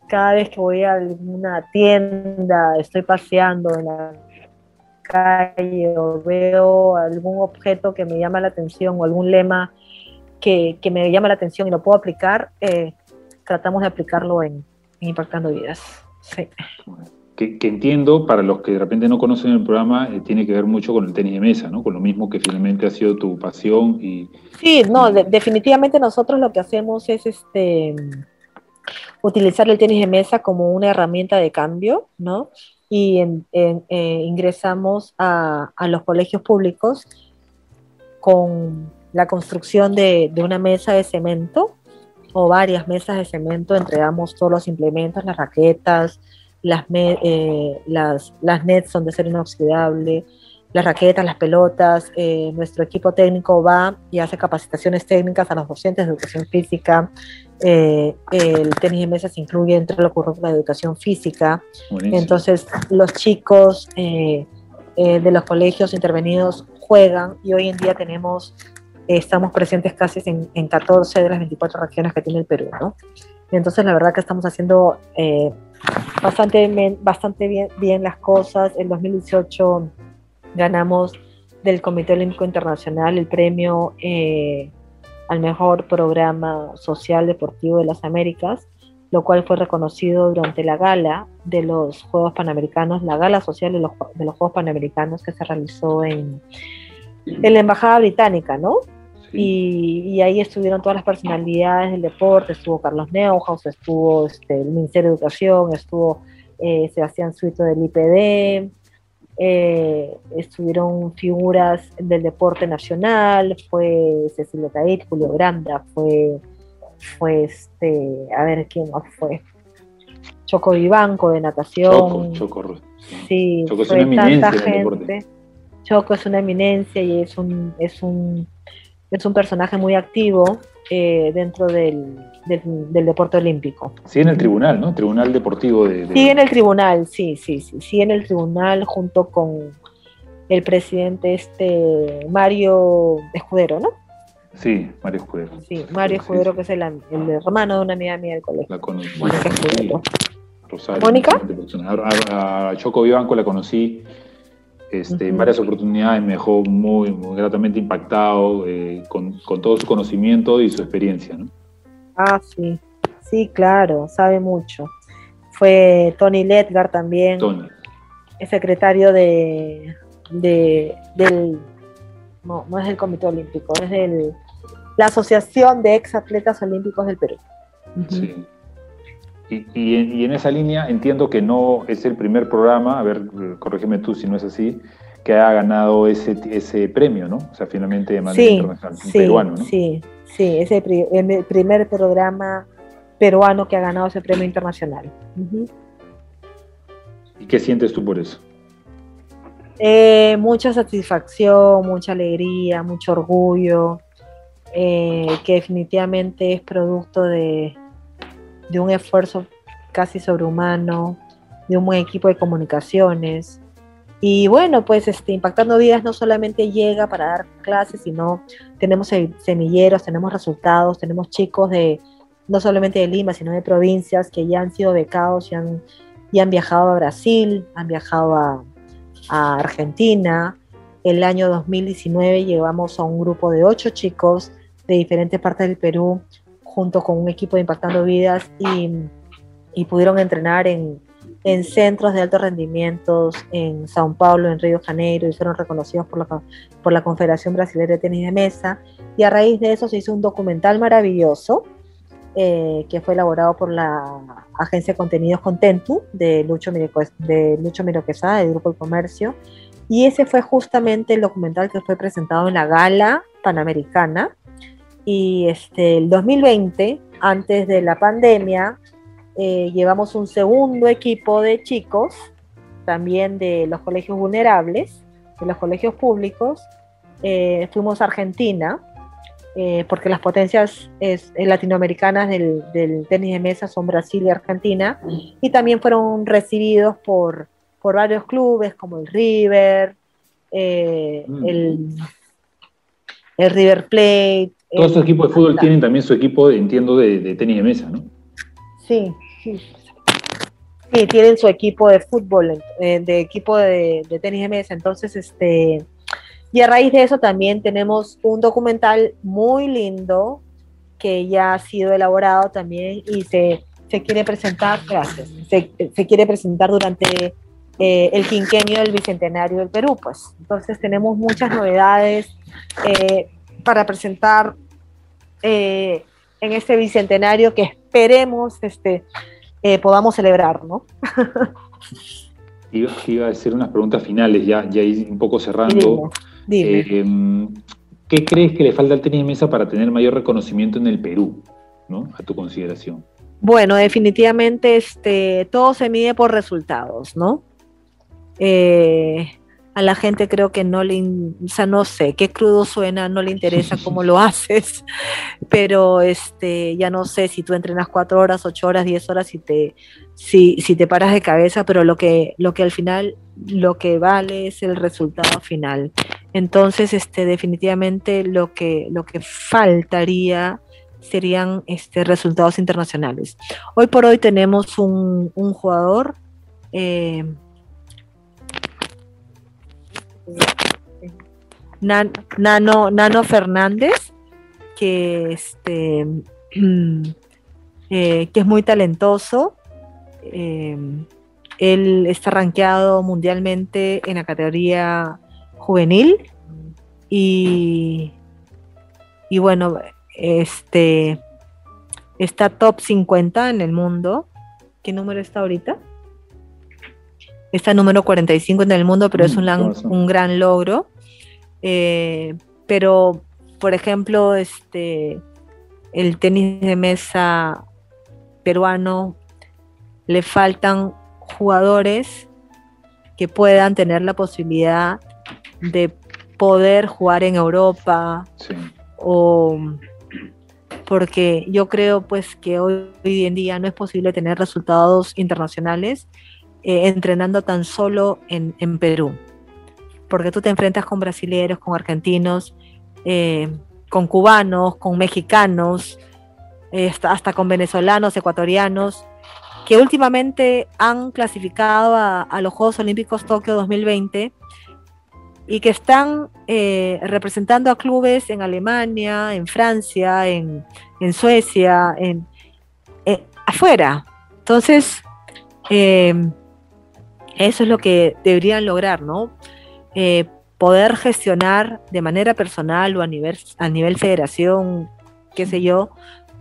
cada vez que voy a alguna tienda, estoy paseando en la calle o veo algún objeto que me llama la atención o algún lema que, me llama la atención y lo puedo aplicar, eh, tratamos de aplicarlo en, en Impactando Vidas. Sí que, entiendo, para los que de repente no conocen el programa, eh, tiene que ver mucho con el tenis de mesa, ¿no? Con lo mismo que finalmente ha sido tu pasión y... Sí, no, definitivamente nosotros lo que hacemos es este utilizar el tenis de mesa como una herramienta de cambio, ¿no? Y eh, ingresamos a, a, los colegios públicos con la construcción de, de una mesa de cemento o varias mesas de cemento, entregamos todos los implementos, las raquetas, las, eh, las, las nets son de acero inoxidable, las raquetas, las pelotas. Eh, nuestro equipo técnico va y hace capacitaciones técnicas a los docentes de educación física. Eh, el tenis de mesa se incluye entre los currículos de educación física. Entonces, los chicos de los colegios intervenidos juegan y hoy en día tenemos, estamos presentes casi en, en 14 de las 24 regiones que tiene el Perú. ¿no? Entonces, la verdad que estamos haciendo bastante, bastante bien, bien las cosas. En 2018 ganamos del Comité Olímpico Internacional el premio eh, al mejor programa social deportivo de las Américas, lo cual fue reconocido durante la gala de los Juegos Panamericanos, la gala social de los, de los Juegos Panamericanos que se realizó en, en la Embajada Británica, ¿no? Y, ahí estuvieron todas las personalidades del deporte, estuvo Carlos Neuhaus, estuvo este, el Ministerio de Educación, estuvo eh, Sebastián Suito del IPD, eh, estuvieron figuras del deporte nacional, fue Cecilia Tair, Julio Granda, fue, fue este, a ver quién más fue, Choco Vivanco de natación. Choco, Choco. Sí, Choco es una eminencia Choco es una eminencia y es un, es un, es un personaje muy activo eh, dentro del, del, deporte olímpico. Sí, en el tribunal, ¿no? Tribunal Deportivo de, Sí, en el tribunal, sí, sí, sí, sí, en el tribunal junto con el presidente este Mario Escudero, ¿no? Sí, Mario Escudero. Sí, Mario Escudero, que es el, el, hermano de una amiga mía del colegio. La conocí. Mónica Escudero. ¿Mónica? A, Choco Vivanco la conocí este, en varias oportunidades, me dejó muy, muy gratamente impactado eh, con, con, todo su conocimiento y su experiencia. ¿no? Ah, sí, sí, claro, sabe mucho. Fue Tony Ledgar también, Tony. el secretario de, de, del, no, no es del Comité Olímpico, es de la Asociación de Ex Atletas Olímpicos del Perú. Sí. Y, en esa línea entiendo que no es el primer programa, a ver, corrígeme tú si no es así, que ha ganado ese, ese premio, ¿no? O sea, finalmente de manera internacional, sí, peruano, ¿no? Sí, sí, es el, primer programa peruano que ha ganado ese premio internacional. ¿Y qué sientes tú por eso? Eh, mucha satisfacción, mucha alegría, mucho orgullo, eh, que definitivamente es producto de, de un esfuerzo casi sobrehumano, de un buen equipo de comunicaciones. Y bueno, pues este, Impactando Vidas no solamente llega para dar clases, sino tenemos semilleros, tenemos resultados, tenemos chicos de no solamente de Lima, sino de provincias que ya han sido becados y han, y han viajado a Brasil, han viajado a, a Argentina. El año 2019 llevamos a un grupo de ocho chicos de diferentes partes del Perú junto con un equipo de Impactando Vidas y, pudieron entrenar en, centros de alto rendimiento en Sao Paulo, en Río Janeiro, y fueron reconocidos por la, por la Confederación Brasileña de Tenis de Mesa. Y a raíz de eso se hizo un documental maravilloso eh, que fue elaborado por la agencia de contenidos Contentu de Lucho, de Lucho Miroquesada, del Grupo de Comercio. Y ese fue justamente el documental que fue presentado en la gala panamericana y este, el 2020, antes de la pandemia, eh, llevamos un segundo equipo de chicos, también de los colegios vulnerables, de los colegios públicos. Eh, fuimos a Argentina, eh, porque las potencias latinoamericanas del, tenis de mesa son Brasil y Argentina, y también fueron recibidos por, por varios clubes como el River, mm. el, el River Plate, todos estos equipos de fútbol tienen también su equipo, entiendo, de, tenis de mesa, ¿no? Sí, sí. Sí, tienen su equipo de fútbol, eh, de equipo de, tenis de mesa. Entonces, este, y a raíz de eso también tenemos un documental muy lindo que ya ha sido elaborado también y se, quiere presentar, gracias, se, quiere presentar durante eh, el quinquenio del Bicentenario del Perú, pues. Entonces tenemos muchas novedades eh, para presentar eh, en este bicentenario que esperemos este, eh, podamos celebrar, ¿no? iba, a hacer unas preguntas finales, ya, ya un poco cerrando. Eh, ¿Qué crees que le falta al tenis de mesa para tener mayor reconocimiento en el Perú, ¿no? a tu consideración? Bueno, definitivamente este, todo se mide por resultados, ¿no? Eh, a la gente creo que no le, o sea, no sé, qué crudo suena, no le interesa cómo lo haces, pero este, ya no sé si tú entrenas cuatro horas, ocho horas, diez horas, y te, si, si te paras de cabeza, pero lo que, lo que al final, lo que vale es el resultado final. Entonces, este, definitivamente lo que, lo que faltaría serían este, resultados internacionales. Hoy por hoy tenemos un, un jugador eh, Nano, Nano Fernández, que, este, eh, que es muy talentoso. Eh, él está rankeado mundialmente en la categoría juvenil y, y bueno, este está top 50 en el mundo. ¿Qué número está ahorita? Está número 45 en el mundo, pero es un, un gran logro. Eh, pero, por ejemplo, este, el tenis de mesa peruano le faltan jugadores que puedan tener la posibilidad de poder jugar en Europa o porque yo creo pues que hoy, en día no es posible tener resultados internacionales eh, entrenando tan solo en, Perú porque tú te enfrentas con brasileños, con argentinos, eh, con cubanos, con mexicanos, hasta con venezolanos, ecuatorianos, que últimamente han clasificado a, los Juegos Olímpicos Tokio 2020 y que están eh, representando a clubes en Alemania, en Francia, en, Suecia, en, eh, afuera. Entonces, eh, eso es lo que deberían lograr, ¿no? poder gestionar de manera personal o a nivel, a nivel federación, qué sé yo,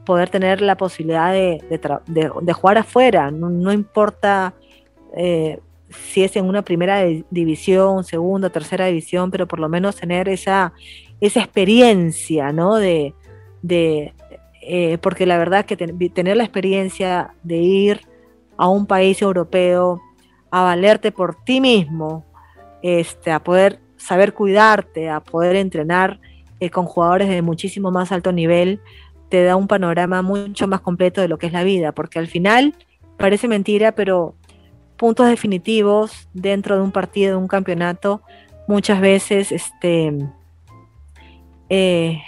poder tener la posibilidad de, jugar afuera, no, importa eh, si es en una primera división, segunda, tercera división, pero por lo menos tener esa, esa experiencia, ¿no? De, eh, porque la verdad que tener la experiencia de ir a un país europeo, a valerte por ti mismo, este, a poder saber cuidarte, a poder entrenar eh, con jugadores de muchísimo más alto nivel, te da un panorama mucho más completo de lo que es la vida, porque al final parece mentira, pero puntos definitivos dentro de un partido, de un campeonato, muchas veces este, eh,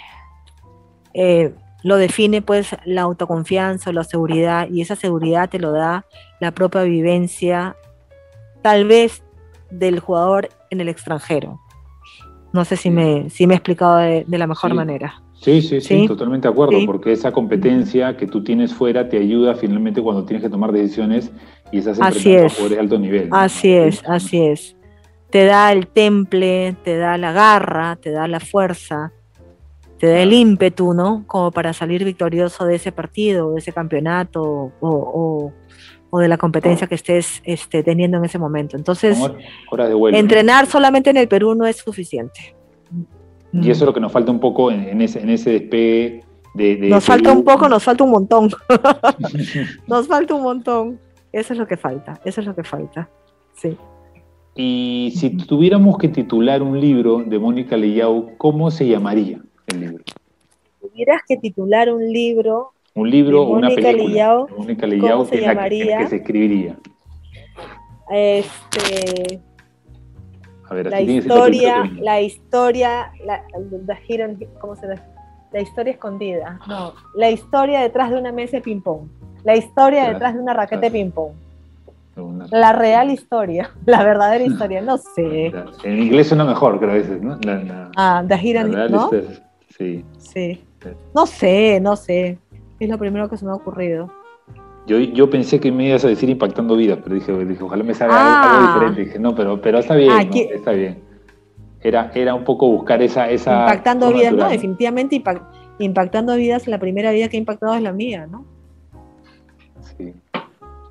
eh, lo define pues la autoconfianza la seguridad, y esa seguridad te lo da la propia vivencia, tal vez del jugador en el extranjero. No sé si me, si me he explicado de, la mejor manera. Sí, sí, sí, totalmente de acuerdo, porque esa competencia que tú tienes fuera te ayuda finalmente cuando tienes que tomar decisiones y estás enfrentando a de alto nivel. Así es, así es. Te da el temple, te da la garra, te da la fuerza, te da el ímpetu, ¿no? Como para salir victorioso de ese partido, de ese campeonato o, de la competencia que estés este, teniendo en ese momento. Entonces, entrenar solamente en el Perú no es suficiente. Y eso es lo que nos falta un poco en, ese, en ese despegue de... nos falta un poco, nos falta un montón. nos falta un montón. Eso es lo que falta, eso es lo que falta. Sí. Y si tuviéramos que titular un libro de Mónica Leyau, ¿cómo se llamaría el libro? Si tuvieras que titular un libro. Un libro o una película. Mónica ¿cómo se llamaría? que se escribiría. Este la, historia, la historia, la, ¿cómo se La historia escondida, no, la historia detrás de una mesa de ping-pong, la historia detrás de una raqueta de ping-pong. La real historia, la verdadera historia, no sé. En inglés suena mejor, creo a veces, ¿no? ah, The Hidden, ¿no? sí. Sí. No sé, no sé. Es lo primero que se me ha ocurrido. Yo, yo pensé que me ibas a decir impactando vidas, pero dije, dije ojalá me salga algo ah. diferente. Dije, no, pero, pero está bien, ah, está bien. Era, era un poco buscar esa... esa impactando vidas, no, definitivamente impactando vidas, la primera vida que ha impactado es la mía, ¿no? Sí.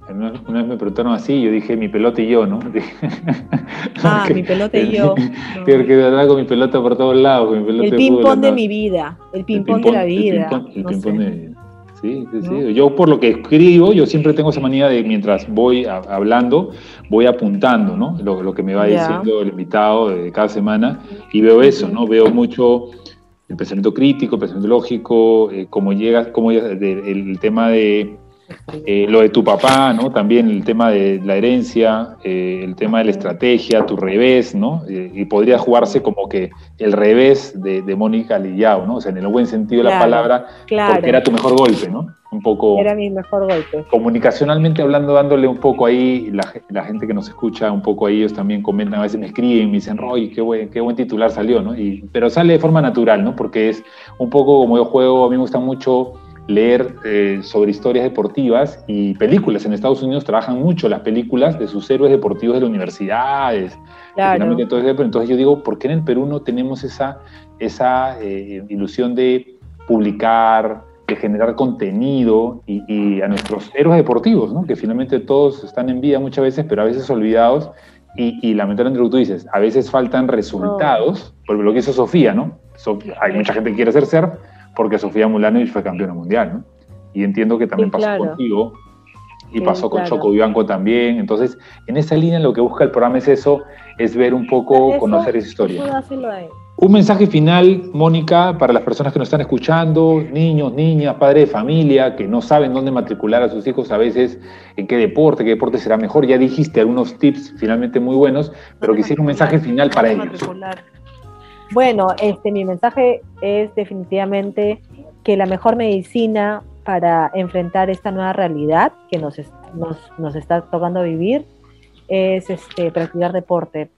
Una, vez me preguntaron así, yo dije mi pelota y yo, ¿no? ah, mi pelota y yo. No. Que de verdad con mi pelota por todos lados. el ping-pong de, mi vida, el ping-pong de la vida. El ping-pong de mi vida. Sí, sí, sí. Yo por lo que escribo, yo siempre tengo esa manía de mientras voy hablando, voy apuntando, ¿no? Lo, que me va diciendo el invitado de cada semana y veo eso, ¿no? Veo mucho el pensamiento crítico, el pensamiento lógico, eh, cómo llega, cómo el tema de eh, lo de tu papá, ¿no? También el tema de la herencia, eh, el tema de la estrategia, tu revés, ¿no? Eh, y podría jugarse como que el revés de, Mónica Lillao, ¿no? O sea, en el buen sentido de la palabra, porque era tu mejor golpe, ¿no? Un poco. Era mi mejor golpe. Comunicacionalmente hablando, dándole un poco ahí, la, gente que nos escucha, un poco ahí, ellos también comentan, a veces me escriben, me dicen, Roy, qué buen, qué buen titular salió, ¿no? Y, pero sale de forma natural, ¿no? Porque es un poco como yo juego, a mí me gusta mucho leer eh, sobre historias deportivas y películas. En Estados Unidos trabajan mucho las películas de sus héroes deportivos de las universidades. Entonces yo digo, ¿por qué en el Perú no tenemos esa, esa eh, ilusión de publicar, de generar contenido y, a nuestros héroes deportivos, ¿no? que finalmente todos están en vida muchas veces, pero a veces olvidados. Y, y lamentablemente lo que tú dices, a veces faltan resultados, por lo que hizo Sofía, ¿no? hay mucha gente que quiere ser ser porque Sofía Mulanovic fue campeona mundial, ¿no? Y entiendo que también pasó contigo y pasó con Choco Vivanco también. Entonces, en esa línea lo que busca el programa es eso, es ver un poco, conocer esa historia. Un mensaje final, Mónica, para las personas que nos están escuchando, niños, niñas, padres de familia, que no saben dónde matricular a sus hijos a veces, en qué deporte, qué deporte será mejor. Ya dijiste algunos tips finalmente muy buenos, pero quisiera un mensaje final para ellos. Bueno, este, mi mensaje es definitivamente que la mejor medicina para enfrentar esta nueva realidad que nos, nos, está tocando vivir es este, practicar deporte.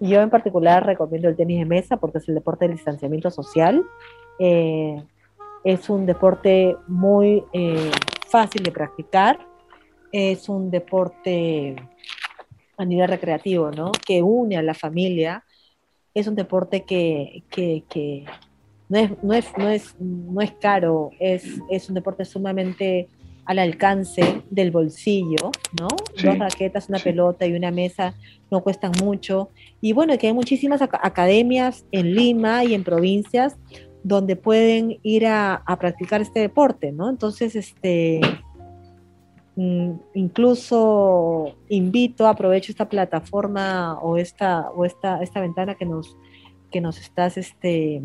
Yo en particular recomiendo el tenis de mesa porque es el deporte del distanciamiento social. Eh, es un deporte muy eh, fácil de practicar. Es un deporte a nivel recreativo, ¿no? Que une a la familia. Es un deporte que, que, que no es, no es, no es, no es caro, es, es un deporte sumamente al alcance del bolsillo, ¿no? Dos raquetas, una pelota y una mesa no cuestan mucho. Y bueno, que hay muchísimas academias en Lima y en provincias donde pueden ir a, practicar este deporte, ¿no? Entonces, este, incluso invito, aprovecho esta plataforma o esta, o esta, esta ventana que nos, que nos estás este,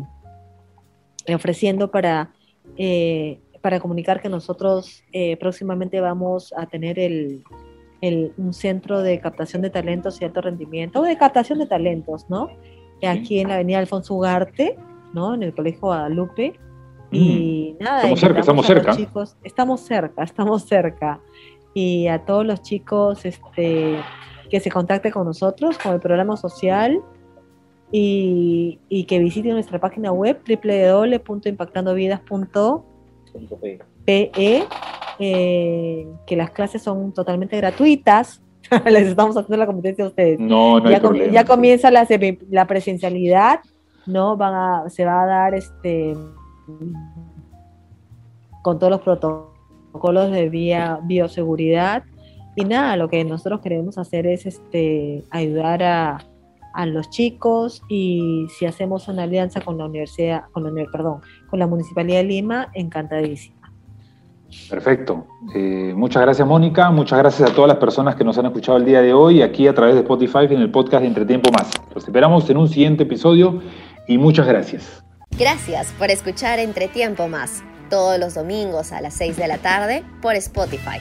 ofreciendo para, eh, para comunicar que nosotros eh, próximamente vamos a tener el, un centro de captación de talentos y alto rendimiento, o de captación de talentos, ¿no? Aquí en la avenida Alfonso Ugarte, ¿no? En el Colegio Guadalupe. Y mm. nada, estamos cerca, estamos cerca. Chicos, estamos cerca, estamos cerca. Y a todos los chicos este, que se contacten con nosotros, con el programa social, y, que visiten nuestra página web www.impactandovidas.pe, eh, que las clases son totalmente gratuitas. Les estamos haciendo la competencia a ustedes. No, no ya, hay ya comienza la, la presencialidad, ¿no? Van a, se va a dar este con todos los protocolos de vía, bioseguridad. Y nada, lo que nosotros queremos hacer es este, ayudar a, a los chicos y si hacemos una alianza con la universidad, con la, perdón, con la Municipalidad de Lima, encantadísima. Perfecto. Eh, muchas gracias, Mónica. Muchas gracias a todas las personas que nos han escuchado el día de hoy aquí a través de Spotify en el podcast de Entretiempo Más. Los esperamos en un siguiente episodio y muchas gracias. Gracias por escuchar Entretiempo Más, todos los domingos a las 6 de la tarde por Spotify.